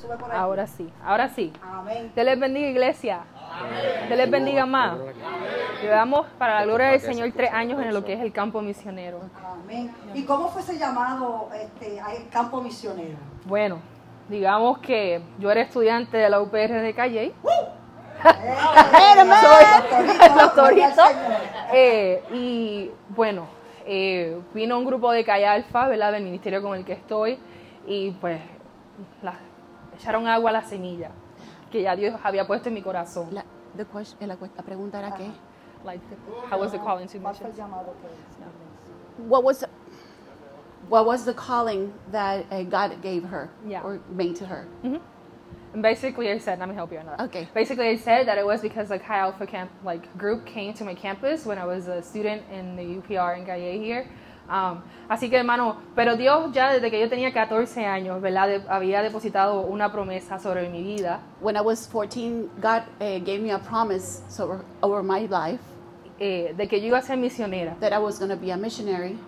Sube por ahí. Ahora sí, ahora sí. Amén. Dios les bendiga, iglesia. Dios les bendiga más. Llevamos para la gloria del Señor tres años en lo que es el campo misionero. Amén. ¿Y cómo fue ese llamado este, al campo misionero? Bueno, digamos que yo era estudiante de la UPR de Calle. Soy Los toritos. Eh, y bueno, eh, vino un grupo de Calle Alfa, ¿verdad? Del ministerio con el que estoy. Y pues la- echaron agua a la semilla que ya Dios había puesto en mi corazón. La, the question- la, la pregunta era qué? Like, how was the calling to ¿Cuál fue el missions? What was what was the calling that uh, God gave her Yeah. or made to her? And basically, I said, let me help you on that. Okay. Basically, I said that it was because the Chi Alpha camp, like group came to my campus when I was a student in the UPR in Galle here. Um, así que, hermano, pero Dios ya desde que yo tenía 14 años, ¿verdad? De- había depositado una promesa sobre mi vida When I was 14, God uh, gave me a promise over, over my life eh, de que yo iba a ser misionera. that I was going to be a missionary.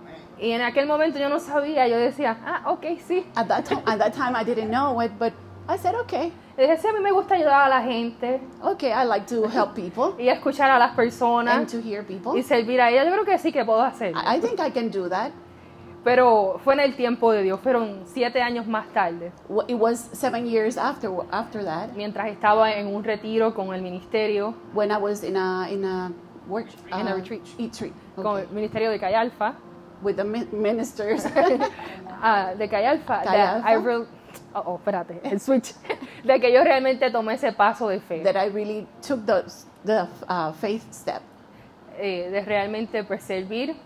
Y en aquel momento yo no sabía, yo decía, ah, ok, sí. At that time, at that time, I didn't know it, but I said, okay, Y dije, sí, a mí me gusta ayudar a la gente okay, I like to help people y escuchar a las and personas to hear people. y servir a ellas. Yo creo que sí que puedo hacer. I, I think I can do that. Pero fue en el tiempo de Dios, fueron siete años más tarde, It was seven years after after that mientras estaba en un retiro con el ministerio, when I was in a in a work In a uh, retreat. retreat, con okay, el ministerio de Cayalfa, with the mi- ministers. ah, de Cayalfa, Calle oh, oh, espérate, el switch, de que yo realmente tomé ese paso de fe, that I really took the the uh, faith step eh, de realmente pues, servir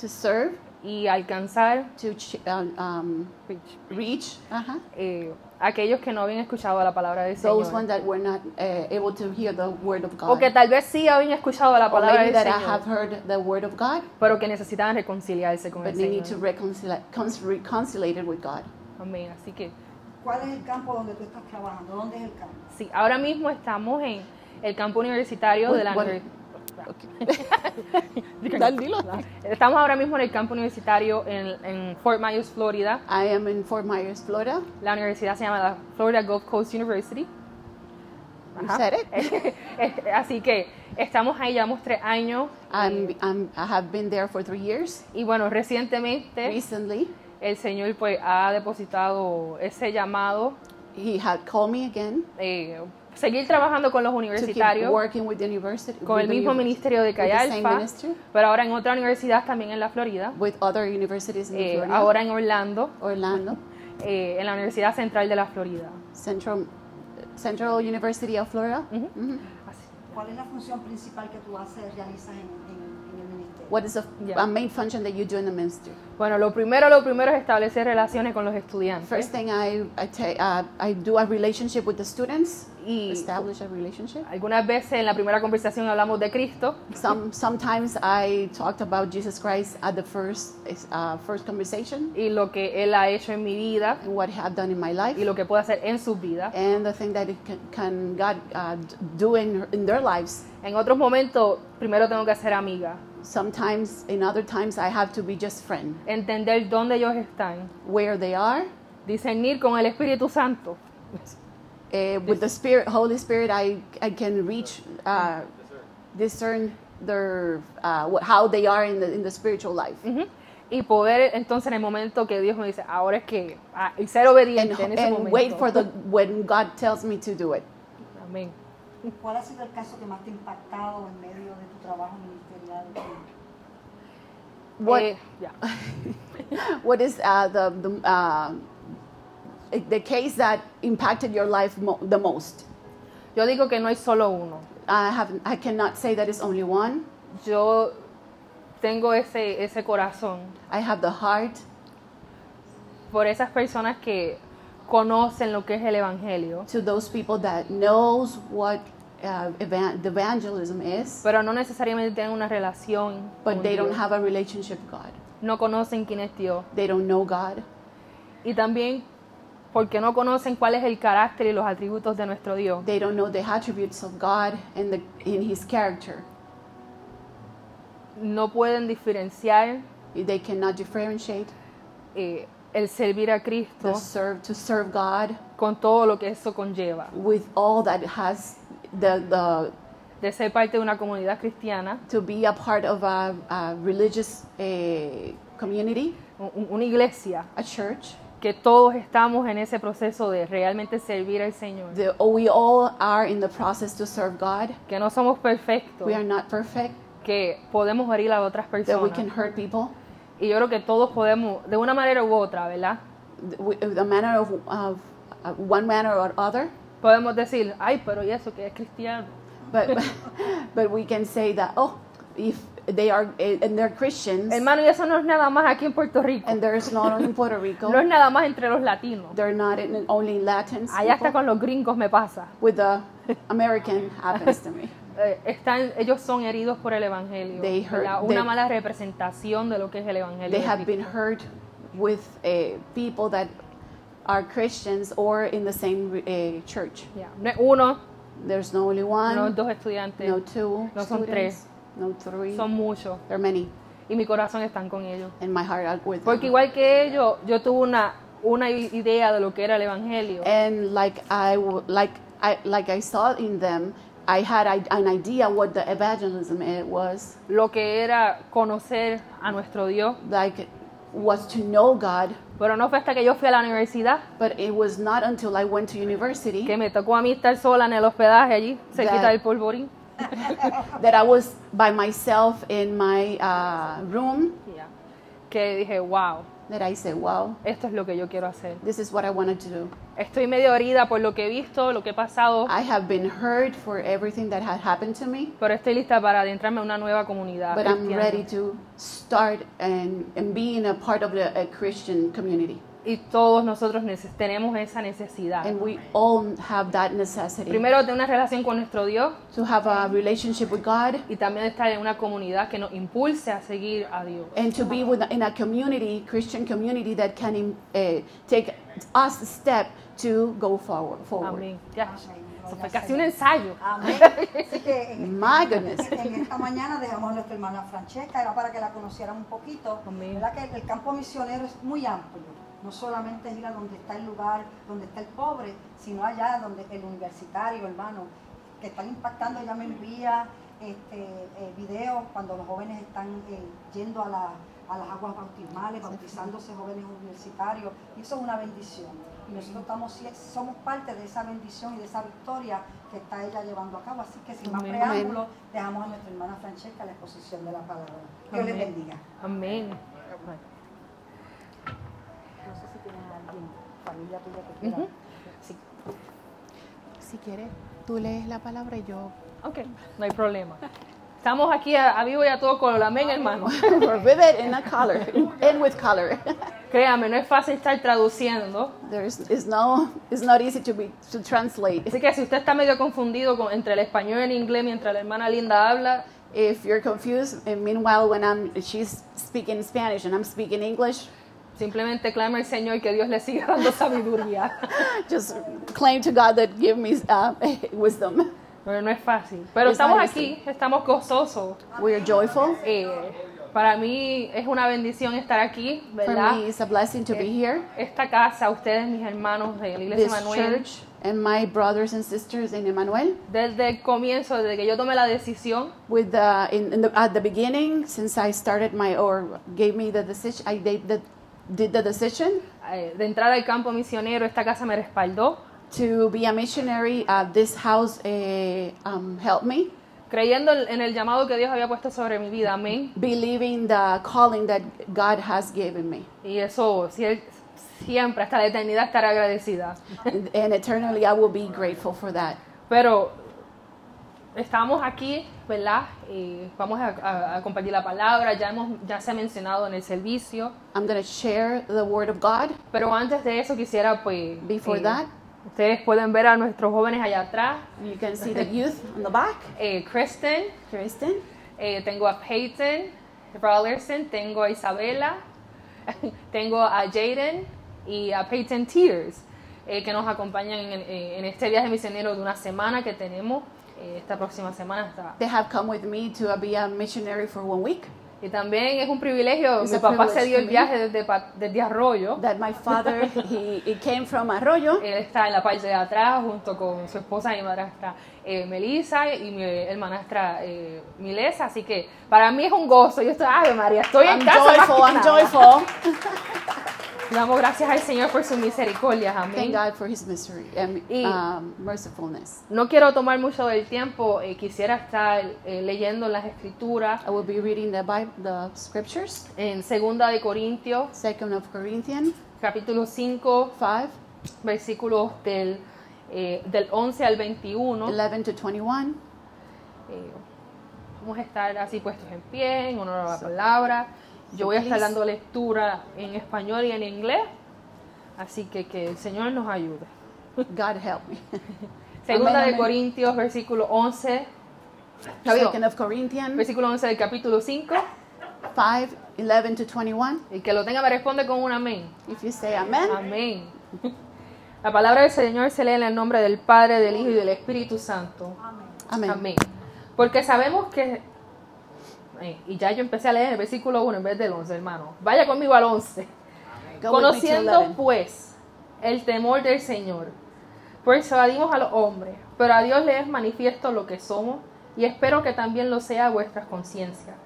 to serve, y alcanzar to ch- um, reach, reach uh-huh, eh, aquellos que no habían escuchado la palabra del those Señor. ones that were not uh, able to hear the word of God. O que tal vez sí habían escuchado la palabra del that I have Señor, heard the word of God, pero que necesitaban reconciliarse con but el they need to Señor. reconcile, reconcile it with God. Amén. Así que ¿Cuál es el campo donde tú estás trabajando? ¿Dónde es el campo? sí, ahora mismo estamos en el campo universitario de la. Estamos ahora mismo en el campo universitario en, en Fort Myers, Florida. I am in Fort Myers, Florida. La universidad se llama la Florida Gulf Coast University. You Ajá. said it. Así que estamos ahí, llevamos tres años. I'm, I'm, I have been there for three years. Y bueno, recientemente Recently, el Señor pues ha depositado ese llamado he had called me again eh, seguir trabajando con los to keep universitarios, working with the university, con el mismo ministerio de with the same Cayalfa, ministry, pero ahora en otra universidad también en la Florida, with other universities in eh, Florida, ahora en Orlando, Orlando, eh, en la Universidad Central de la Florida. Central, Central University of Florida. Ujú. Mhm. Así. ¿Cuál es la función principal que tú haces, realizas en, en- en el ministerio? What is the Yeah. main function that you do in the ministry? Bueno, lo primero, lo primero es establecer relaciones con los estudiantes. First thing I I, ta- uh, I do a relationship with the students, Y establish a relationship. algunas veces en la primera conversación hablamos de Cristo, Some sometimes I talked about Jesus Christ at the first uh, first conversation y lo que Él ha hecho en mi vida and what he had done in my life y lo que puede hacer en sus vidas. and the thing that it can, can God uh, do in in their lives. En otros momentos, primero tengo que ser amiga, Sometimes, in other times, I have to be just friend. Entender dónde ellos están, Where they are, discernir con el Espíritu Santo uh, with the Spirit, Holy Spirit, I I can reach, uh, discern their uh, what, how they are in the in the spiritual life. Ujú. y poder entonces en el momento que Dios me dice, ahora es que, ah, y ser obediente And, en ese and momento. wait for the when God tells me to do it. Amén. ¿Cuál ha sido el caso que más te ha impactado en medio de tu trabajo ministerial? What Eh, ya. what is uh, the the uh, the case that impacted your life mo- the most? Yo digo que no hay solo uno. I have I cannot say that it's only one. Yo tengo ese, ese corazón I have the heart por esas personas que conocen lo que es el Evangelio, to those people that knows what uh, evan- the evangelism is, pero no necesariamente tienen una relación but con they don't have a relationship with God. No conocen quién es Dios. They don't know God, Y también porque no conocen cuál es el carácter y los atributos de nuestro Dios. they don't know the attributes of God and the in His character. No pueden diferenciar They cannot differentiate eh, el servir a to Cristo serve to serve God con todo lo que eso conlleva, with all that it has the the de ser parte de una comunidad cristiana, to be a part of a, a religious eh, community, un- una iglesia, a church. que todos estamos en ese proceso de realmente servir al Señor, The, we all are in the process to serve God. que no somos perfectos, We are not perfect. que podemos herir a otras That we can personas. hurt people. Y yo creo que todos podemos, de una manera u otra, ¿verdad? The, the manner of, of uh, one manner or other. Podemos decir, ay, pero ¿y eso que es cristiano? But but we can say that oh, if they are eh, and they're Christians Hermano, y eso no es nada más aquí en Puerto Rico. and there's not only in Puerto Rico. No es nada más entre los latinos. They're not in, only Latins. Allá hasta con los gringos me pasa. With the American happens to me. Eh, están, ellos son heridos por el Evangelio. They hurt- ¿verdad? Una they- mala representación de lo que es el Evangelio. They have been hurt with uh, people that are Christians or in the same uh, church. Ya, No es uno, There's no only one, no dos estudiantes, no two no son students, tres. no three. son muchos. there are many, Y mi corazón está con ellos. and my heart with Porque them. igual que ellos, yo tuve una, una idea de lo que era el Evangelio. And like I like I like I saw in them, I had an idea what the evangelism it was Lo que era conocer a nuestro Dios. like was to know God, Pero no fue hasta que yo fui a la universidad but it was not until I went to university que me tocó a mí estar sola en el hospedaje allí, cerquita That- del polvorín. that I was by myself in my uh, room Ya. Que dije, wow, that I said, wow, esto es lo que yo quiero hacer. this is what I wanted to do. Estoy medio herida por lo que he visto, lo que he pasado, I have been hurt for everything that had happened to me, pero estoy lista para adentrarme en una nueva comunidad. but I'm ready to start and, and be in a part of the a Christian community. Y todos nosotros tenemos esa necesidad. And we all have that necessity Primero, de una relación con nuestro Dios to have a relationship with God y también estar en una comunidad que nos impulse a seguir a Dios. and to be with, in a community, Christian community that can uh, take us a step to go forward. forward. Amén. Ya, Amén. eso fue casi un ensayo. Amén. Así que en, My goodness. en esta mañana dejamos a nuestra hermana Francesca, era para que la conocieran un poquito. Amén. ¿Verdad que el campo misionero es muy amplio? No solamente es ir a donde está el lugar, donde está el pobre, sino allá donde el universitario, hermano, que están impactando, ella me envía este, eh, videos cuando los jóvenes están eh, yendo a, la- a las aguas bautismales, bautizándose jóvenes universitarios, y eso es una bendición. Y nosotros estamos, somos parte de esa bendición y de esa victoria que está ella llevando a cabo. Así que sin más Amén. preámbulos, dejamos a nuestra hermana Francesca la exposición de la palabra. Dios les bendiga. Amén. Alguien, familia tuya que quiera. Ujú. Sí. Si quieres, tú lees la palabra y yo. Ok, no hay problema. Estamos aquí a, a vivo y a todo color. Amén, hermano. Vivid in a color, and with color. Créame, no es fácil estar traduciendo. There's it's no it's not easy to be to translate. Así que si usted está medio confundido con- entre el español y el inglés mientras la hermana Linda habla, If you're confused, and meanwhile when I'm she's speaking Spanish and I'm speaking English, simplemente clama al Señor que Dios le siga dando sabiduría. just claim to God that give me uh, wisdom. Pero no es fácil. Pero It's estamos aquí, estamos gozosos. We're joyful. Eh, para mí es una bendición estar aquí, For ¿verdad? me, it's a blessing to be here. Esta casa, ustedes, mis hermanos de la Iglesia This Manuel, church and my brothers and sisters in Emmanuel. desde el comienzo, desde que yo tomé la decisión, With the, in, in the, at the beginning, since I started my or gave me the decision, I did the, did the decision eh, de entrar al campo misionero, esta casa me respaldó, to be a missionary. Uh, this house uh, um, helped me, creyendo en el llamado que Dios había puesto sobre mi vida, amén. believing the calling that God has given me, Y eso sie- siempre, hasta la eternidad, estaré agradecida. and, and eternally I will be grateful for that. Pero estamos aquí, ¿verdad? Y vamos a, a- a compartir la palabra, ya, hemos, ya se ha mencionado en el servicio. I'm going to share the word of God. Pero antes de eso quisiera, pues, Before eh, that, ustedes pueden ver a nuestros jóvenes allá atrás. you can see the youth on the back. Eh, Kristen, Kristen, eh, tengo a Peyton Rollerson, tengo a Isabela, tengo a Jaden y a Peyton Tears, eh, que nos acompañan en, en este viaje misionero de una semana que tenemos. Eh, esta próxima semana hasta they have come with me to be a missionary for one week. Y también es un privilegio, It's mi papá se dio el viaje desde, desde Arroyo. That my father, he, he came from Arroyo. Él está en la parte de atrás junto con su esposa, mi madrastra eh, Melissa y mi hermanastra eh, Milesa. Así que para mí es un gozo. Yo estoy, ay María, estoy I'm en casa. joyful, I'm joyful. Damos gracias al Señor por su misericordia. Thank Amén. God for his mystery and Y- um, mercifulness. No quiero tomar mucho del tiempo. eh, quisiera estar eh, leyendo las escrituras I will be reading the Bible, the scriptures, en Segunda de Corintios, Second of Corinthians capítulo 5, 5, versículos del, eh, del 11 al 21. 11 to 21. Eh, vamos a estar así puestos en pie, en honor a la palabra. Yo voy a estar dando lectura en español y en inglés, así que que el Señor nos ayude. God help me. Segunda Amén, de amén. Corintios, versículo 11, Javier, Second of Corinthians versículo 11 del capítulo 5. 5, 11 to 21. El que lo tenga me responde con un amén. If you say amen, Amén. La palabra del Señor se lee en el nombre del Padre, del Hijo y del Espíritu Santo. amen. Amén. Porque sabemos que... eh, y ya yo empecé a leer el versículo 1 en vez del 11, hermano. Vaya conmigo al 11. Go with me to Conociendo 11. pues el temor del Señor, persuadimos a los hombres, pero a Dios le es manifiesto lo que somos y espero que también lo sea vuestras conciencias.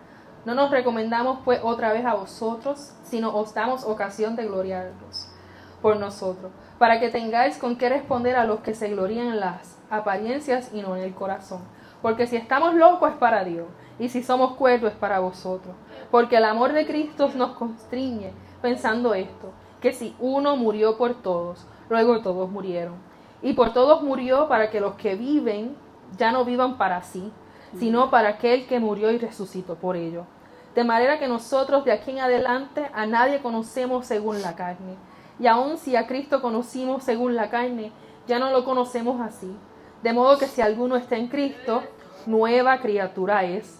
No nos recomendamos pues otra vez a vosotros, sino os damos ocasión de gloriaros por nosotros, para que tengáis con qué responder a los que se glorían en las apariencias y no en el corazón. Porque si estamos locos es para Dios, y si somos cuerdos es para vosotros. Porque el amor de Cristo nos constriñe pensando esto, que si uno murió por todos, luego todos murieron. Y por todos murió para que los que viven ya no vivan para sí, sino para aquel que murió y resucitó por ellos. De manera que nosotros de aquí en adelante a nadie conocemos según la carne. Y aun si a Cristo conocimos según la carne, ya no lo conocemos así. De modo que si alguno está en Cristo, nueva criatura es.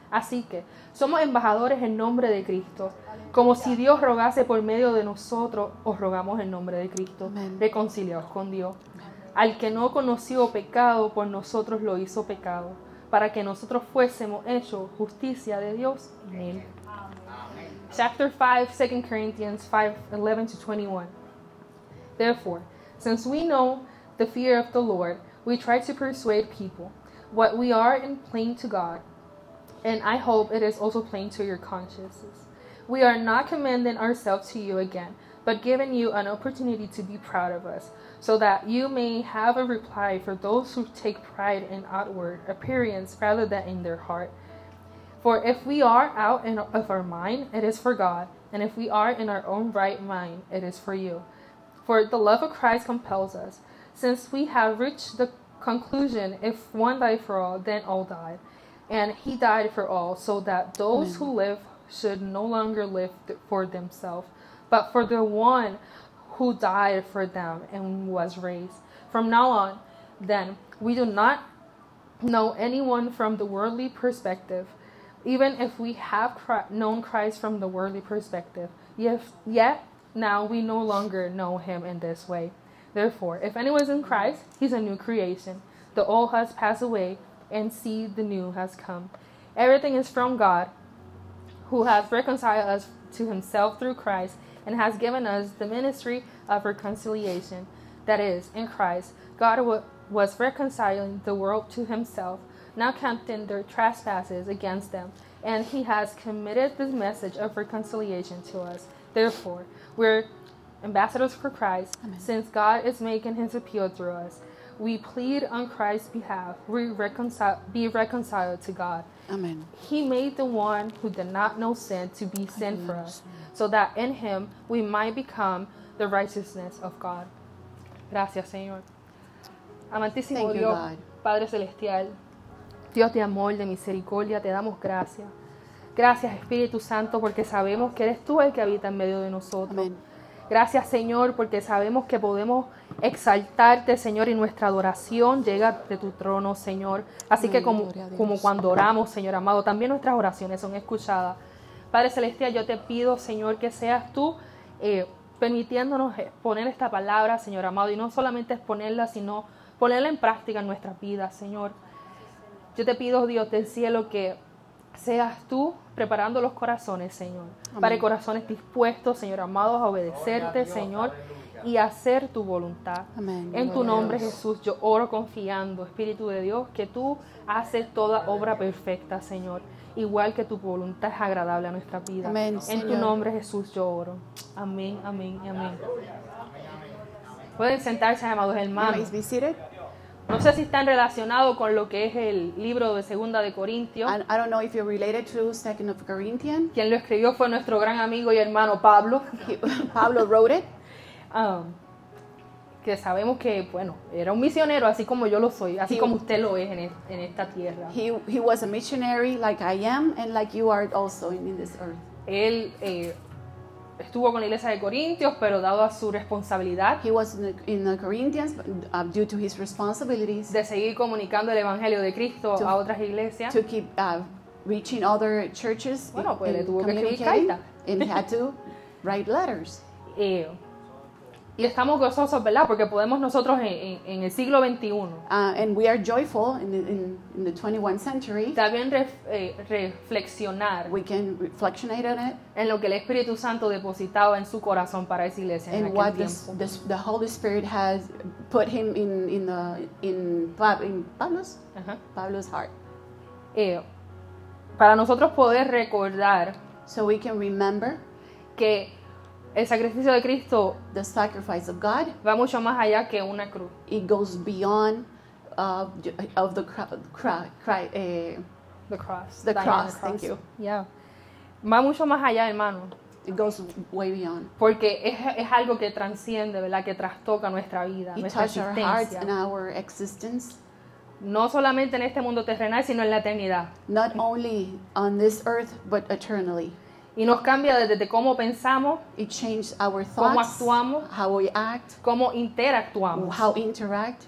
Así que somos embajadores en nombre de Cristo. Como si Dios rogase por medio de nosotros, os rogamos en nombre de Cristo. Amén. Reconciliados con Dios. Al que no conoció pecado, por nosotros lo hizo pecado, para que nosotros fuésemos hechos justicia de Dios en él. Chapter 5, 2 Corinthians 5, 11 to 21. Therefore, since we know the fear of the Lord, we try to persuade people. What we are in plain to God, and I hope it is also plain to your consciences. We are not commending ourselves to you again, but giving you an opportunity to be proud of us, so that you may have a reply for those who take pride in outward appearance rather than in their heart. For if we are out of our mind, it is for God, and if we are in our own right mind, it is for you. For the love of Christ compels us, since we have reached the conclusion if one died for all, then all died. And he died for all, so that those who hmm. live should no longer live for themselves, but for the one who died for them and was raised. From now on, then, we do not know anyone from the worldly perspective, even if we have known Christ from the worldly perspective. Yet, yet now we no longer know him in this way. Therefore, if anyone is in Christ, he's a new creation. The old has passed away, and see, the new has come. Everything is from God, who has reconciled us to himself through Christ and has given us the ministry of reconciliation. That is, in Christ, God wa- was reconciling the world to himself, not counting their trespasses against them, and he has committed this message of reconciliation to us. Therefore, we're ambassadors for Christ, since God is making his appeal through us. We plead on Christ's behalf, we reconcile, be reconciled to God. Amen. He made the one who did not know sin to be sin for us, so that in him we might become the righteousness of God. Gracias, Señor. Amantísimo Dios. Padre Celestial, Dios de amor, de misericordia, te damos gracias. Gracias, Espíritu Santo, porque sabemos que eres tú el que habita en medio de nosotros. Amén. Gracias, Señor, porque sabemos que podemos exaltarte, Señor, y nuestra adoración llega de tu trono, Señor. Así que como, cuando oramos, Señor amado, también nuestras oraciones son escuchadas. Padre Celestial, yo te pido, Señor, que seas tú eh, permitiéndonos poner esta palabra, Señor amado, y no solamente exponerla, sino ponerla en práctica en nuestras vidas, Señor. Yo te pido, Dios del cielo, que seas tú preparando los corazones, Señor, para corazones dispuestos, Señor amado, a obedecerte, Señor, y a hacer tu voluntad. Amén. En tu nombre, Dios. Jesús, yo oro confiando, Espíritu de Dios, que tú haces toda obra perfecta, Señor, igual que tu voluntad es agradable a nuestra vida. Amén, en tu nombre, Jesús, yo oro. Amén, amén y amén. Pueden sentarse, amados hermanos. No sé si están relacionados con lo que es el libro de Segunda de Corintios. I, I don't know if you're related to Second of Corinthians. Quien lo escribió fue nuestro gran amigo y hermano Pablo, He- Pablo wrote it. um, que sabemos que, bueno, era un misionero, así como yo lo soy, así Sí. como usted lo es en, es- en esta tierra. He, he was a missionary like I am and like you are also in, in this earth. Él eh, estuvo con la iglesia de Corintios, pero dado a su responsabilidad He was in the, in the Corinthians but, uh, due to his responsibilities de seguir comunicando el evangelio de Cristo To- a otras iglesias, to keep uh, reaching other churches Bueno, pues, le tuvo que escribir carta. and he had to write letters. eh, y estamos gozosos, ¿verdad? Porque podemos nosotros en, en- en el siglo XXI Uh, and we are joyful in the, in, in the 21st century. también ref- eh, reflexionar We can reflectionate on it en lo que el Espíritu Santo depositaba en su corazón para esa iglesia en aquel what the, tiempo. the, the Holy Spirit has put him in in the in, Pa- in Pablo's. Pablo's heart, Eh, para nosotros poder recordar so we can remember que el sacrificio de Cristo the sacrifice of God. va mucho más allá que una cruz. It goes beyond uh, of the cry, cry, eh, The cross. The on cross, thank you. Yeah. Va mucho más allá, hermano. it goes way beyond. Porque es, es algo que transciende, ¿verdad? Que trastoca nuestra vida, It nuestra touched our hearts existencia. and our existence, No solamente en este mundo terrenal, sino en la eternidad. not only on this earth but eternally. Y nos cambia desde cómo pensamos, It changed our Cómo thoughts, actuamos. how we act, cómo interactuamos how interact,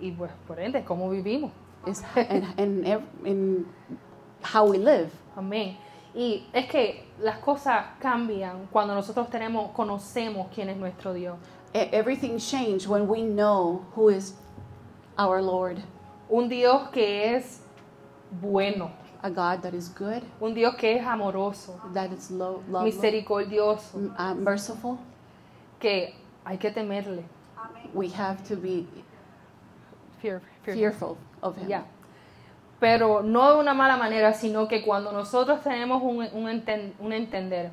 y pues por ende cómo vivimos. is, and, and, ev- and how we live. Amén. Y es que las cosas cambian cuando nosotros tenemos, conocemos quién es nuestro Dios. E- Everything changed when we know who is our Lord, Un Dios que es bueno, a God that is good, un Dios que es amoroso, that is lo- lovely, misericordioso, uh, merciful. que hay que temerle. We have to be Fear- fear- fearful of Him. Ya. Pero no de una mala manera, sino que cuando nosotros tenemos un, un enten- un entender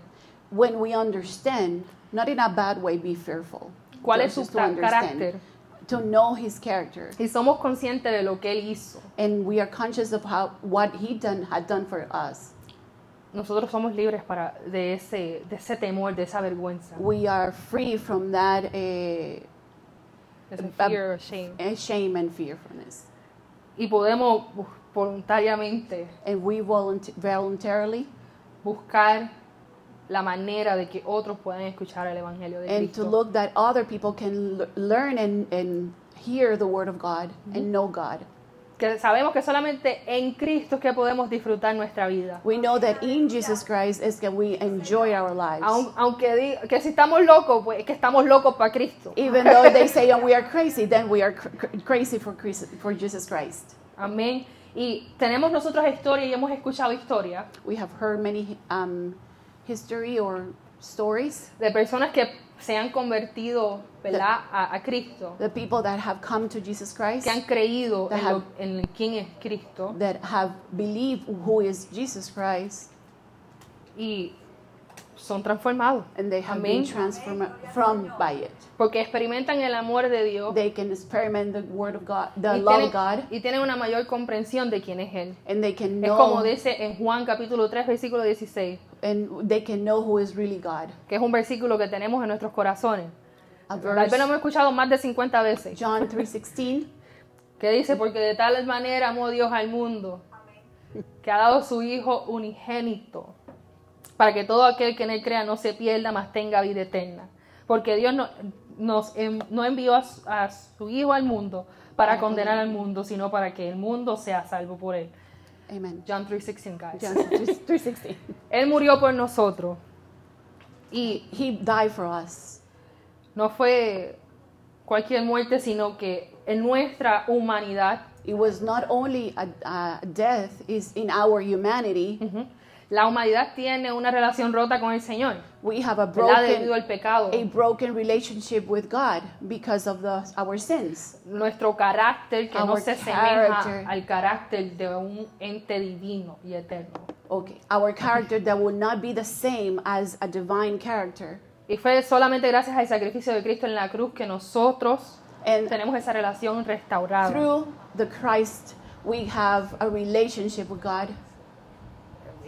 When we understand, not in a bad way, be fearful. cuál Just es su to understand, carácter To know His character, y somos conscientes de lo que Él hizo, and we are conscious of how what He done had done for us. nosotros somos libres para, de, ese, de ese temor, de esa vergüenza, We are free from that de Um, fear or shame. uh, shame and fearfulness, Y podemos voluntariamente and we voluntarily buscar la manera de que otros puedan escuchar el Evangelio de and to Cristo. look that other people can l- learn and, and hear the word of God and know God. Que sabemos que solamente en Cristo es que podemos disfrutar nuestra vida. We know that in Jesus Christ is that we enjoy our lives. Aun- aunque di- que si estamos locos, pues es que estamos locos para Cristo. Even though they say oh, we are crazy, then we are cr- cr- crazy for, Christ, for Jesus Christ. Amén. Y tenemos nosotros historia y hemos escuchado historia We have heard many um, history or stories. de personas que se han convertido ¿verdad? a, a Cristo, The people that have come to Jesus Christ, que han creído That en, lo- have- en quién es Cristo that have believed who is Jesus Christ, y son transformados. and they have Amén. been transformed from by it. Porque experimentan el amor de Dios They can experiment the word of God, the y, love tienen, of God, y tienen una mayor comprensión de quién es Él. and they can Es como know dice en Juan capítulo 3, versículo 16, and they can know who is really God. que es un versículo que tenemos en nuestros corazones. Tal vez lo hemos escuchado más de 50 veces. John 3:16. que dice, porque de tal manera amó Dios al mundo, que ha dado su Hijo unigénito, para que todo aquel que en él crea no se pierda, mas tenga vida eterna. Porque Dios no, nos en- no envió a su, a su Hijo al mundo para condenar al mundo, sino para que el mundo sea salvo por él. Amen. John 3.16, guys. John 3:16. Él murió por nosotros. Y He died for us. no fue cualquier muerte, sino que en nuestra humanidad, It was not only a, a death is in our humanity. ujú, la humanidad tiene una relación rota con el Señor, We have a ¿verdad? Debido broken al pecado. a broken relationship with God because of the, our sins. Nuestro carácter que no Our se asemeja character. al carácter de un ente divino y eterno. Okay, our character that will not be the same as a divine character. Y fue solamente gracias al sacrificio de Cristo en la cruz que nosotros And tenemos esa relación restaurada. through the Christ, we have a relationship with God.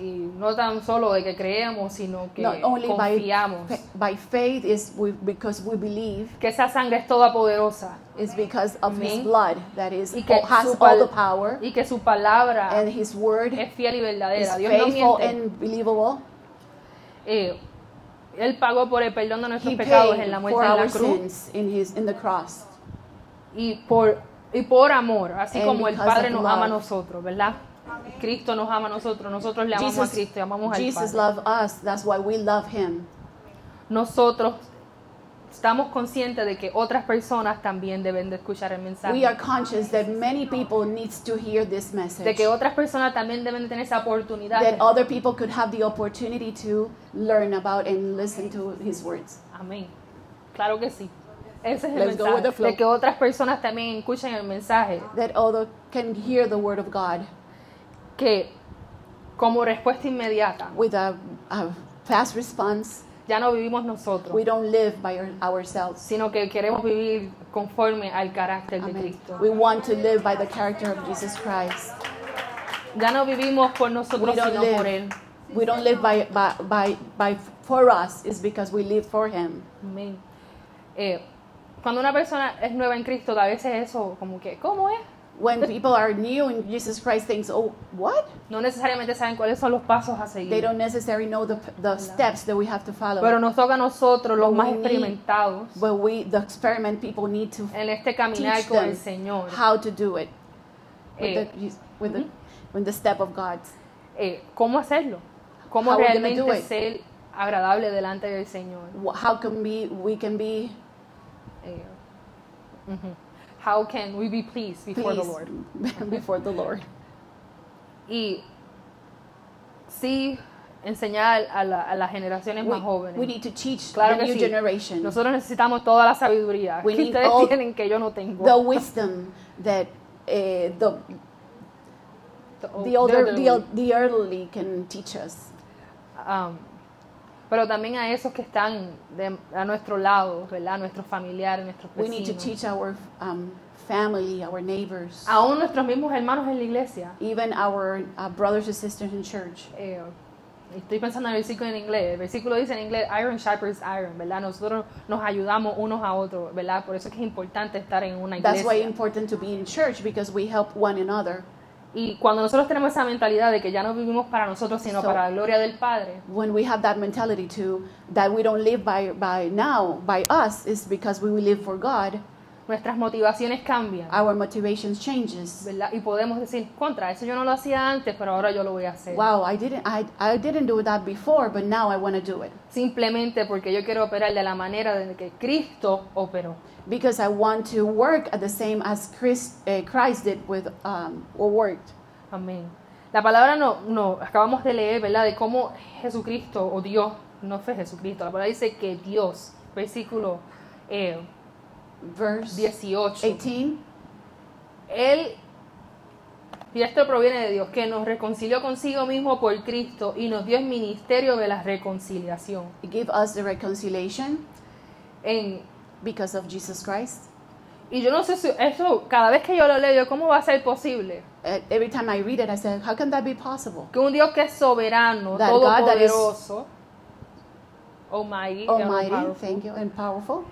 Y no tan solo de que creemos, sino que Not only by, confiamos. fa- by faith is we, because we believe. Que esa sangre es toda poderosa. It's because of His Amén. blood that is Y que, has su all the power, y que su palabra and His word es fiel y is verdadera. Dios no faithful miente. and believable. Eh, él pagó por el perdón de nuestros He pecados en la muerte en la cruz. in His in the cross. y por y por amor, así And como el Padre nos ama a nosotros, ¿verdad? Cristo nos ama a nosotros, nosotros le amamos a Cristo amamos al Jesus Padre. loved us. That's why we love Him. Nosotros estamos conscientes de que otras personas también deben de escuchar el mensaje. We are conscious that many people needs to hear this message. de que otras personas también deben de tener esa oportunidad. that other people could have the opportunity to learn about and listen to His words. Amén. Claro que sí. Ese es el Let's mensaje. De que otras personas también escuchen el mensaje. That other can hear the word of God Que como respuesta inmediata, with a, a fast response. ya no vivimos nosotros, We don't live by our, ourselves. sino que queremos vivir conforme al carácter de Amen. Cristo. We want to live by the character of Jesus Christ. Ya no vivimos por We nosotros, don't sino por Él. live. We don't live by, by, by, by for us. It's because we live for Him. Amén. Eh, cuando una persona es nueva en Cristo, a veces eso como que, ¿cómo es? When people are new in Jesus Christ, thinks, oh, what? No necesariamente saben cuáles son los pasos a They don't necessarily know the, the steps that we have to follow. Pero nos toca a nosotros, los But más experimentados, But we, the experiment people need to en este caminar teach con them el Señor. how to do it with, Eh, the, with, the, with the step of God. eh, ¿Cómo hacerlo? ¿Cómo How realmente ser agradable delante del Señor? How can we, we can be Eh, ujú. How can we be pleased before the Lord? before the Lord? Y sí, enseñar a, la- a las generaciones We, más jóvenes. we need to teach Claro the que new sí. generation Nosotros necesitamos toda la sabiduría We que need ustedes tienen que yo no tengo. the wisdom that uh, the, The- the, older, the, elderly. the elderly can teach us. Um, pero también a esos que están de- a nuestro lado, ¿verdad? Nuestros familiares, nuestros We need to vecinos. teach our um, family, our neighbors, Aún nuestros mismos hermanos en la iglesia. even our uh, brothers and sisters in church. Eh, estoy pensando en el versículo en inglés. El versículo dice en inglés, iron sharpens iron, ¿verdad? Nosotros nos ayudamos unos a otros, ¿verdad? Por eso es que es importante estar en una That's why iglesia. it's important to be in church because we help one another. Y cuando nosotros tenemos esa mentalidad de que ya no vivimos para nosotros, sino So- para la gloria del Padre, When we have that mentality to that we don't live by by now by us is because we live for God. Nuestras motivaciones cambian, Our motivations changes. ¿verdad? Y podemos decir, contra, eso yo no lo hacía antes, pero ahora yo lo voy a hacer. Wow, I didn't I, I didn't do that before, but now I want to do it Simplemente porque yo quiero operar de la manera de que Cristo operó. because I want to work at the same as Chris, uh, Christ did with um, or worked. Amén. La palabra no, no, acabamos de leer, ¿verdad? De cómo Jesucristo o Dios, no fue Jesucristo, la palabra dice que Dios, versículo eh, Verse 18, 18. Él, y esto proviene de Dios, que nos reconcilió consigo mismo por Cristo y nos dio el ministerio de la reconciliación. Give us the reconciliation En, because of Jesus Christ. y yo no sé si esto, cada vez que yo lo leo, ¿cómo va a ser posible? Every time I read it, I say, how can that be possible? Que un Dios que es soberano, That todopoderoso, almighty, and Almighty, thank you, and powerful.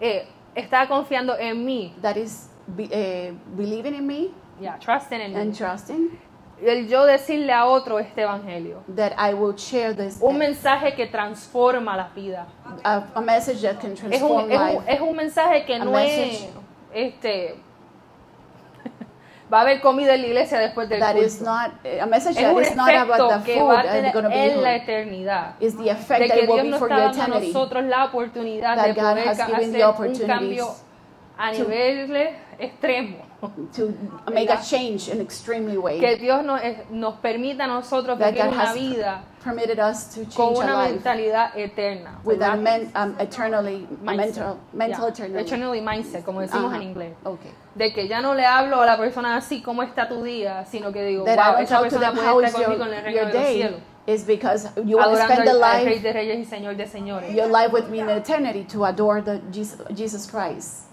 eh, está confiando en mí, That is be, uh, believing in me yeah, trusting in and me, trusting, el yo decirle a otro este evangelio. that I will share this Un mensaje que transforma la vida. a, a message that can Es transform un, es, life. un, es un mensaje que A no message. es este va a haber comida en la iglesia después del That is culto. not a message Es that un is not about the que food va a tener be en la eternidad. Is the De effect that que it will Dios be nos for está dando a nosotros la oportunidad That de God poder hacer un cambio a niveles extremos. to make a change in extremely way. Que Dios nos, eh, nos permita a nosotros That vivir God una has vida permitted us to con change una our life mentalidad eterna. with a men, um, eternally Mindset. mental mental Yeah. Eternally mindset, como decimos Ajá. en inglés. Okay. De que ya no le hablo a la persona así, ¿cómo está tu día? Sino que digo, That wow, esa persona puede estar is your, conmigo en el reino de los day cielos. is because you want to spend the al, al Rey life de Reyes y Señor de Señores. your life with me in eternity to adore the Jesus, Jesus Christ.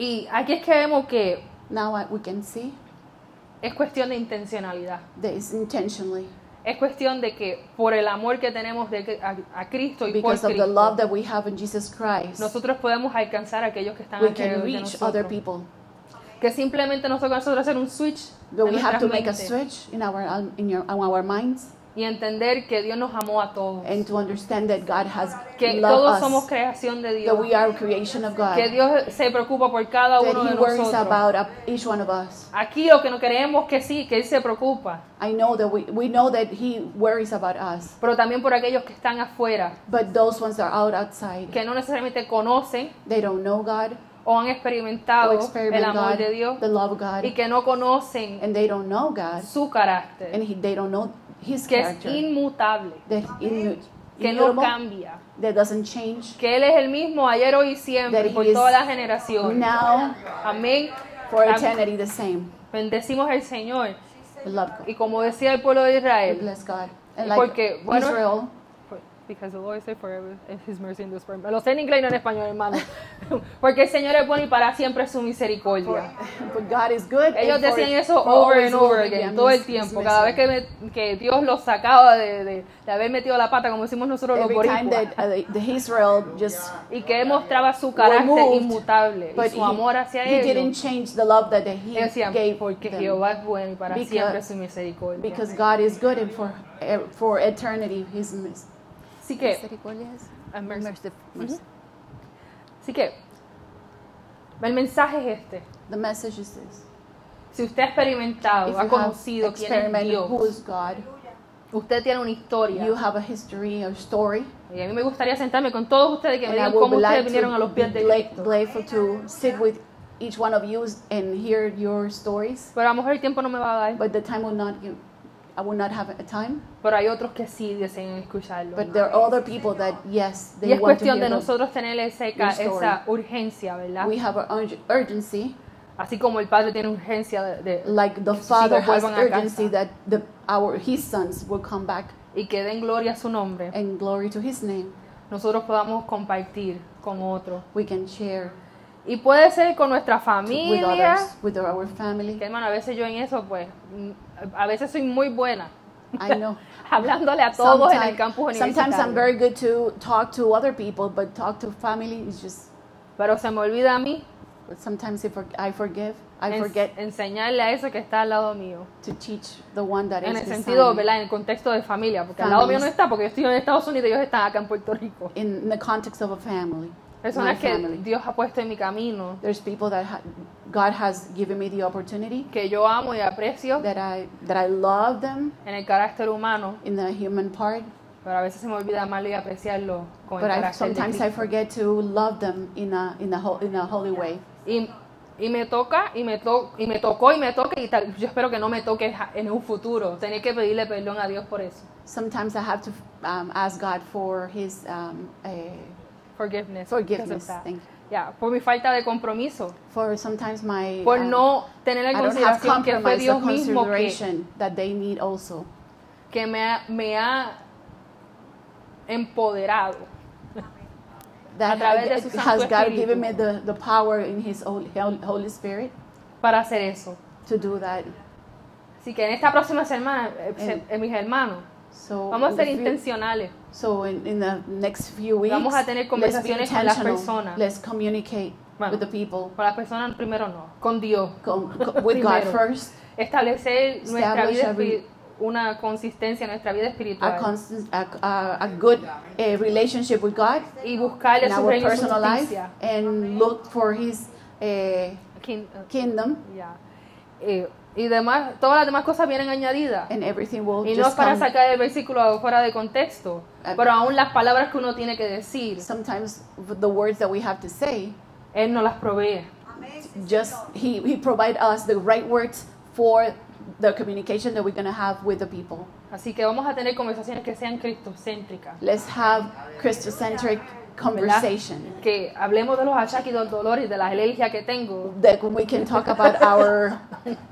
Y aquí es que vemos que Now I- we can see es cuestión de intencionalidad. that is intentionally Es cuestión de que por el amor que tenemos de, a, a Cristo y por because of the Cristo, love that we have in Jesus Christ. nosotros podemos alcanzar a aquellos que están We alrededor can de reach other nosotros. people. Que simplemente nos toca a nosotros hacer un switch But we have nuestras to make a mentes switch in our in your in our minds y entender que Dios nos amó a todos. and to understand that God has Que loved todos us, somos creación de Dios. that we are creation of God, Que Dios se preocupa por cada uno de nosotros. about each one of us. Aquí lo que no queremos que sí, que Él se preocupa, I know that we, we know that He worries about us, pero también por aquellos que están afuera, but those ones are out outside, que no necesariamente conocen they don't know God o han experimentado el amor God, de Dios the love of God, y que no conocen and they don't know God, su carácter, and he, they don't know His que es character, inmutable, that que no immutable, cambia, that doesn't change. que Él es el mismo ayer, hoy y siempre, That he por is las generaciones. Now Amén. for eternity the same. Bendecimos al Señor. We love God. Y como decía el pueblo de We Israel, bless God. And Porque, like bueno, Israel, Because the Lord said forever is His mercy endures forever. Lo sé en inglés y no en español, hermano. Porque el Señor es bueno y para siempre es su misericordia. but God is good. Ellos decían eso over and over again, todo el tiempo. Cada vez que, me- que Dios los sacaba de, de, de haber metido la pata, como decimos nosotros los Every boricuas. that uh, Y que mostraba su carácter inmutable y su amor hacia he, he didn't ellos. change the love that he Ellos decían, gave porque them. Jehová es bueno y para Because- siempre su misericordia. because God is good and for eh, for eternity His mis- Así que, mercy- mercy. así que, el mensaje es este. the message is this. Si usted ha experimentado, If ha conocido quién es Dios, who is God, usted tiene una historia. you have a history, a story, Y a mí me gustaría sentarme con todos ustedes que me and I digan cómo ustedes like vinieron a los pies de Cristo. grateful to sit with each one of you and hear your stories. Pero a lo mejor el tiempo no me va a dar. But the time will not give. I will not have a time. Pero hay otros que sí desean escucharlo. But there are other people that yes, Y they es want to cuestión hear de nosotros tener ese esa urgencia, ¿verdad? We have an urg- urgency, Así como el padre tiene urgencia de, de- like the que Father has urgency that the our His sons will come back y que den gloria a su nombre, and glory to His name. nosotros podamos compartir con otros. We can share Y puede ser con nuestra with familia, others, with our family. que hermano, a veces yo en eso, pues, a veces soy muy buena, I know. hablándole a todos en el Sometimes, campus sometimes I'm universitario. very good to talk to other people, but talk to family is just. Pero se me olvida a mí But sometimes if I forgive, I forget enseñarle a eso que está al lado mío. to teach the one that En is el sentido. ¿verdad? En el contexto de familia, porque al lado mío no Families. está, porque yo estoy en Estados Unidos y ellos están acá en Puerto Rico. in the context of a family. Personas que. Dios ha puesto en mi camino, There's people that ha- God has given me the opportunity que yo amo y aprecio that I that I love them en el carácter humano, in the human part, pero a veces se me olvida amarlo y apreciarlo con el but I, carácter de sometimes I forget to love them in a in a in a holy way. Y, y me toca, y me, to, y me tocó, y me toca, y tal, yo espero que no me toque en un futuro. Tener que pedirle perdón a Dios por eso. Sometimes I have to um, ask God for His um, eh, Forgiveness. forgiveness. that. Thank you. Ya, por mi falta de compromiso. For sometimes my Por um, no tener have consideración que fue Dios mismo que, that they need also. que me, ha, me ha empoderado That través de su Santo has God given me the, the power in His Holy, Holy Spirit para hacer eso. to do that. Así que en esta próxima semana, eh, En- eh, mis hermanos, So vamos a in ser intencionales. So in, in the next few weeks, Vamos a tener conversaciones con las personas. Let's communicate Bueno. with the people, Con las personas primero no, con Dios. con, con- with God first, establecer nuestra vida una consistencia en nuestra vida a espiritual constant, a, a, a good uh, relationship with God y buscarle in su our reino y su personal life, and look for His uh, Kin- uh, kingdom. Eh, y demás, todas las demás cosas vienen añadidas. and everything will Y no es para sacar el versículo fuera de contexto, Ah. pero aún las palabras que uno tiene que decir, Sometimes the words that we have to say, Él nos las provee. just He He provide us the right words for the communication that we're gonna have with the people. Así que vamos a tener conversaciones que sean cristocéntricas. Let's have Christocentric conversation. Que hablemos de los achaques y de los dolores, de las alergias que tengo. that we can talk about our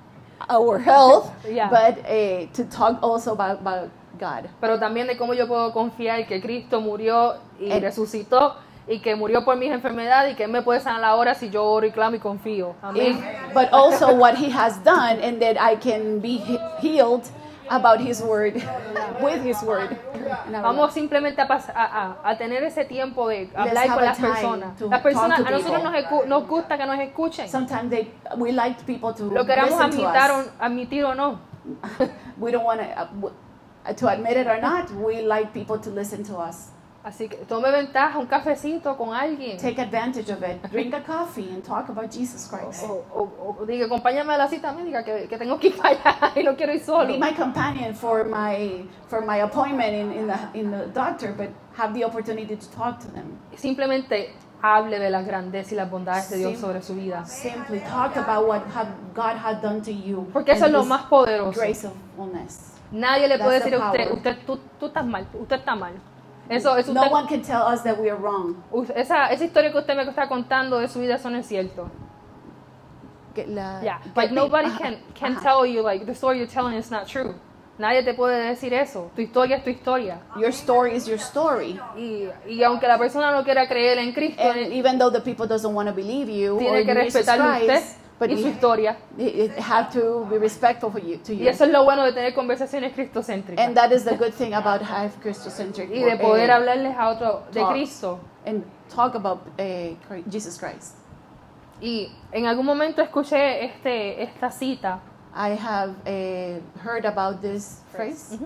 our health, Yeah. but uh, to talk also about, about God. Pero también de cómo yo puedo confiar que Cristo murió y And- resucitó y que murió por mis enfermedades y que Él me puede sanar ahora si yo oro y clamo y confío. Amén. But also what He has done, and that I can be he- healed about His word, with His word. Vamos simplemente a, a, a- tener ese tiempo de hablar con las personas. Las personas, a nosotros nos, nos gusta que nos escuchen. Sometimes they, we like people to Lo queramos listen to admitir o, us. admitir o no. We don't want to, uh, to admit it or not, we like people to listen to us. Así que tome ventaja, un cafecito con alguien. Take advantage of it. Drink a coffee and talk about Jesus Christ. O, o, o diga, acompáñame a la cita médica que, que tengo que ir para allá y no quiero ir solo. be my companion for my for my appointment in, in the in the doctor, but have the opportunity to talk to them. Simplemente hable de las grandezas y las bondades de Dios Sim- sobre su vida. Simply talk about what have God had done to you. Porque eso es lo más poderoso. Grace of. Nadie le puede That's decir the a usted, usted tú, tú estás mal, usted está mal. Eso, eso No usted- one can tell us that we are wrong. esa, esa historia que usted me está contando de su vida, cierto. Que la- Yeah, te- nobody can, can ajá. tell you like the story you're telling is not true. Nadie te puede decir eso. Tu historia es tu historia. Your story is your story. Y, y aunque la persona no quiera creer en Cristo, And even though the people doesn't want to believe you or tiene in que a usted but y su historia. have to be respectful for you to Y you. eso es lo bueno de tener conversaciones cristocéntricas. And that is the good thing about have Christocentric Y de eh, poder hablarles a otro de talks. Cristo. and talk about uh, Jesus Christ. Y en algún momento escuché este, esta cita I have uh, heard about this phrase.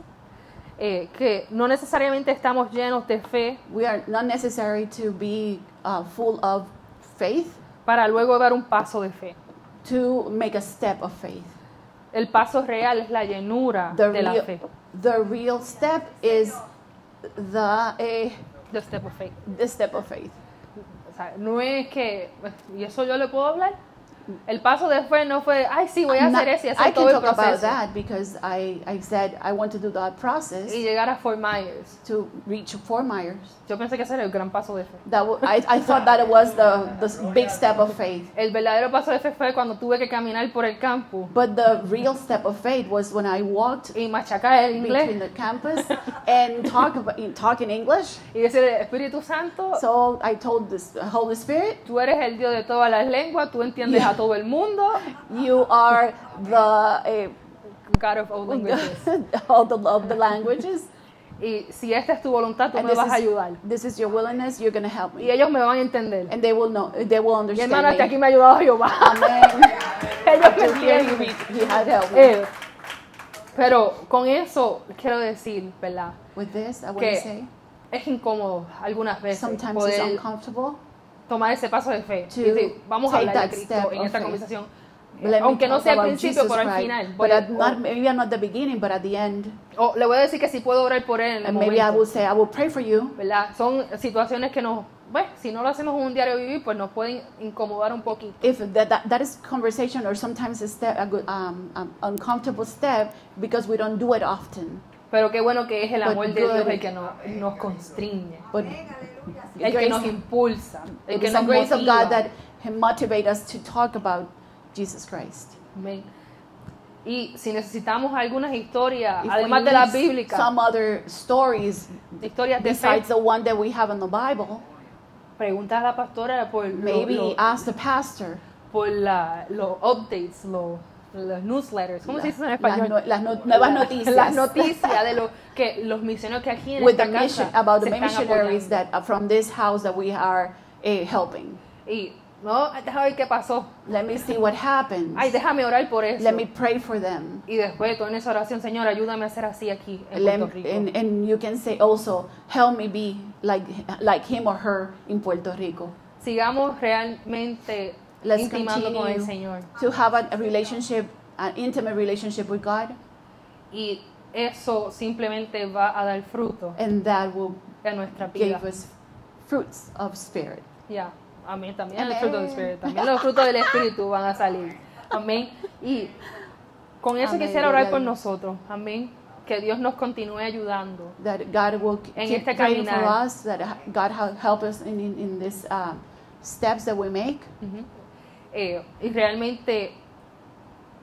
eh, que no necesariamente estamos llenos de fe We are not necessary to be uh, full of faith para luego dar un paso de fe. To make a step of faith. El paso real es la llenura The de la real, fe. the real step is the uh, The step of faith. the step of faith. O sea, no es que, ¿y eso yo le puedo hablar? El paso de fe no fue, ay, sí, voy a hacer eso y I hacer can todo el talk about that because I, I said I want to do that process Y llegar a Fort Myers. to reach Fort Myers. Yo pensé que ese era el gran paso de fe. That I, I thought that it was the, the big step of faith. El verdadero paso de fe fue cuando tuve que caminar por el campo But the real step of faith was when I walked y machacar el between inglés the campus and talk about in- talk in English. y decir, Espíritu Santo, So I told this Holy Spirit, tú eres el Dios de todas las lenguas, tú entiendes Yeah. A todo el mundo. you are the God of all languages. all the of the languages. Y si esta es tu voluntad, tú And me this vas a is, ayudar. this is your willingness. You're gonna help Y me, ellos me van a entender. and they will know. They will understand hermana hasta aquí me. ha ayudado Jehová. Amen. ellos me to entienden. he, he had helped me. Eh, pero con eso quiero decir, ¿verdad? With this, I want que to say Es incómodo algunas veces sometimes it's poder uncomfortable. Tomar ese paso de fe. decir, vamos a hablar de Cristo en esta conversación. Let Aunque no sea al principio, pero al final. But at not, maybe not the beginning, but at the end. o le voy a decir que si puedo orar por él en el maybe I will say, I will pray for you. ¿verdad? Son situaciones que nos, si no lo hacemos en un diario vivir, pues nos pueden incomodar un poquito. If that, that, that is conversation or sometimes a step, a good, um, um, uncomfortable step because we don't do it often. Pero qué bueno que es el But amor de Dios el que nos, nos constriñe, But el que nos impulsa, el que the nos grace of. God that motivate us to talk about Jesus Christ. Amén. Y si necesitamos algunas historias, If además we de las need bíblicas, some other stories historias besides the one that we have in the Bible, pregunta a la pastora por, maybe lo- ask the pastor. por la- los updates, los, los newsletters, ¿cómo se dice en Las, español? no- las no- nuevas noticias. Las noticias de lo que los misioneros que aquí en with the esta mission casa about the se están missionaries apoyando. that uh, from this house that we are uh, helping. Y No, déjame ver qué pasó. Let me see what happens. Ay, déjame orar por eso. Let me pray for them. Y después, en esa oración, Señor, ayúdame a hacer así aquí en Let- Puerto Rico. and, and you can say also, help me be like, like him or her in Puerto Rico. Sigamos realmente Let's intimando con el continue Señor. to have a, relationship, an intimate relationship with God, Y eso simplemente va a dar fruto and that will en nuestra vida. give us fruits of spirit. Ya, amén. También el Amén. fruto del Espíritu. También los frutos del Espíritu van a salir. Amén. Y con eso Amén, quisiera orar por nosotros. Amén. Que Dios nos continúe ayudando. That God will En keep este praying for caminar. us. That God will help us in in, in these uh, steps that we make. Eh, y realmente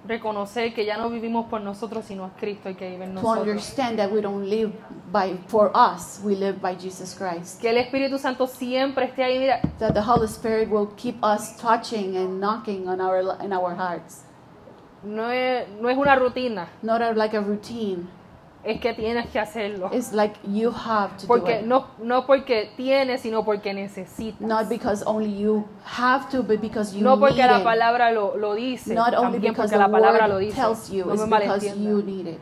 reconocer que ya no vivimos por nosotros, sino es Cristo el que vive en To nosotros. understand that we don't live by for us, we live by Jesus Christ. Que el Espíritu Santo siempre esté ahí. Mira, That the Holy Spirit will keep us touching and knocking on our in our hearts. no es, no es una rutina, Not like a routine. Es que tienes que hacerlo. It's like you have to do Porque it. no, no porque tienes, sino porque necesitas. Not because only you have to, but because you no porque need la palabra lo, lo dice, Not only because porque la palabra lo dice, tells you, no it's because you need it.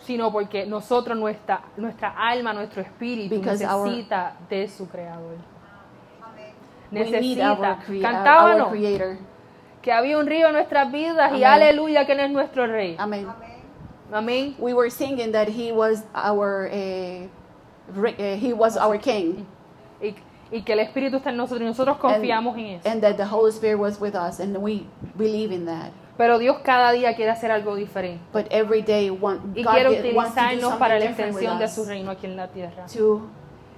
sino porque nosotros, nuestra, nuestra alma, nuestro espíritu Because our- necesita de su creador. Our, Necesita. Cantábamos our Creator. que había un río en nuestras vidas y Amén. aleluya que Él es nuestro rey. Amen. Amén. We were singing that He was our, re- uh, He was our King, Y, y que el Espíritu está en nosotros y nosotros confiamos en eso. and that the Holy Spirit was with us, and we believe in that. Pero Dios cada día quiere hacer algo diferente. But every day, one, Y God quiere get- wants to do utilizarnos something para la different with extensión de us, su reino aquí en la tierra. to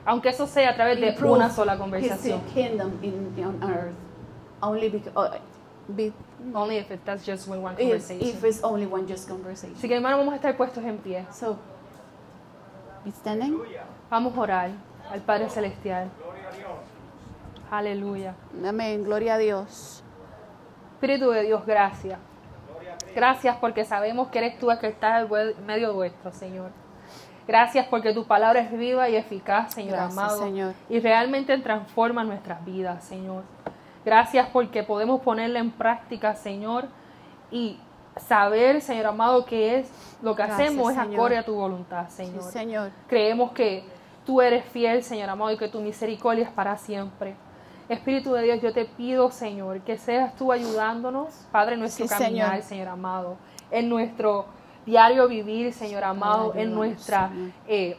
Aunque eso sea a través de improve una sola His conversación. kingdom in, on earth. Only because, uh, be, Only if it, that's just one conversation. if it's only one just conversation. Así que hermano, vamos a estar puestos en pie. So, be standing. Vamos a orar al Padre Celestial. Aleluya. Amén. Gloria a Dios. Espíritu de Dios, gracias. Gracias porque sabemos que eres tú el que estás en medio nuestro, Señor. Gracias porque tu palabra es viva y eficaz, Señor Gracias, amado. Señor. Y realmente transforma nuestras vidas, Señor. Gracias porque podemos ponerla en práctica, Señor. Y saber, Señor amado, que es lo que Gracias, hacemos es acorde a tu voluntad, Sí, Señor. Señor. Creemos que tú eres fiel, Señor amado, y que tu misericordia es para siempre. Espíritu de Dios, yo te pido, Señor, que seas tú ayudándonos, Padre, en nuestro Sí, caminar, Señor. Señor. amado, en nuestro diario vivir, Señor amado, en nuestra eh,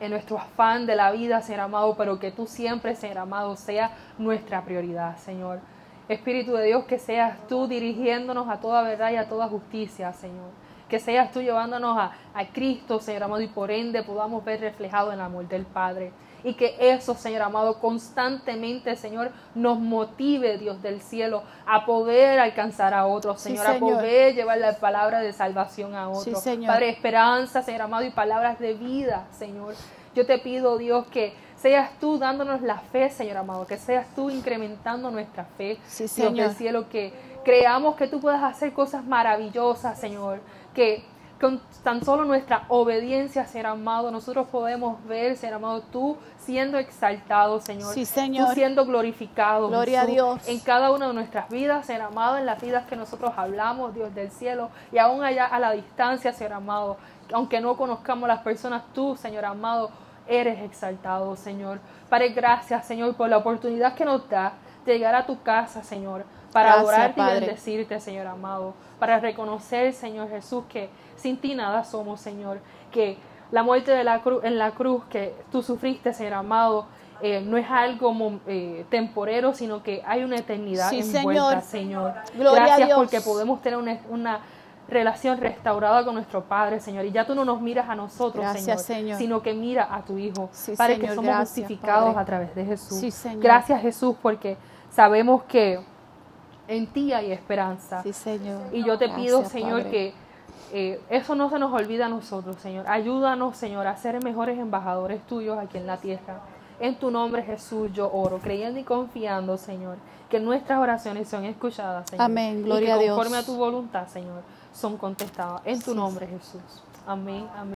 en nuestro afán de la vida, Señor amado, pero que tú siempre, Señor amado, sea nuestra prioridad, Señor. Espíritu de Dios, que seas tú dirigiéndonos a toda verdad y a toda justicia, Señor. Que seas tú llevándonos a, a Cristo, Señor amado, y por ende podamos ver reflejado en el amor del Padre. Y que eso, Señor amado, constantemente, Señor, nos motive, Dios del cielo, a poder alcanzar a otros, Sí, Señor, a poder llevar la palabra de salvación a otros. Padre, esperanza, Señor amado, y palabras de vida, Señor. Yo te pido, Dios, que seas tú dándonos la fe, Señor amado, que seas tú incrementando nuestra fe, Sí, Dios Señor. del cielo, que creamos que tú puedas hacer cosas maravillosas, Señor, que con tan solo nuestra obediencia, Señor amado, nosotros podemos ver, Señor amado, tú siendo exaltado, Señor. Sí, Señor. Tú siendo glorificado. Gloria a Dios. En cada una de nuestras vidas, Señor amado, en las vidas que nosotros hablamos, Dios del cielo, y aún allá a la distancia, Señor amado, aunque no conozcamos las personas, tú, Señor amado, eres exaltado, Señor. Padre, gracias, Señor, por la oportunidad que nos da de llegar a tu casa, Señor, para Gracias, adorarte y bendecirte, Señor amado, para reconocer, Señor Jesús, que sin ti nada somos, Señor, que la muerte de la cruz, en la cruz que tú sufriste, Señor amado, eh, no es algo eh, temporero, sino que hay una eternidad Sí, envuelta, Señor. Señor. Gloria a Gracias Dios. porque podemos tener una, una relación restaurada con nuestro Padre, Señor. Y ya tú no nos miras a nosotros, Gracias, Señor, Señor. sino que mira a tu Hijo. Sí, Señor, que somos gracias, justificados Padre. a través de Jesús. Sí, Señor. Gracias, Jesús, porque sabemos que en ti hay esperanza. Sí, Señor. Y yo te pido, Gracias, Señor, Padre. que eh, eso no se nos olvide a nosotros, Señor. Ayúdanos, Señor, a ser mejores embajadores tuyos aquí en la tierra. En tu nombre, Jesús, yo oro, creyendo y confiando, Señor, que nuestras oraciones son escuchadas, Señor. Amén, y gloria que a Dios. conforme a tu voluntad, Señor, son contestadas. En tu nombre, Jesús. Amén, amén.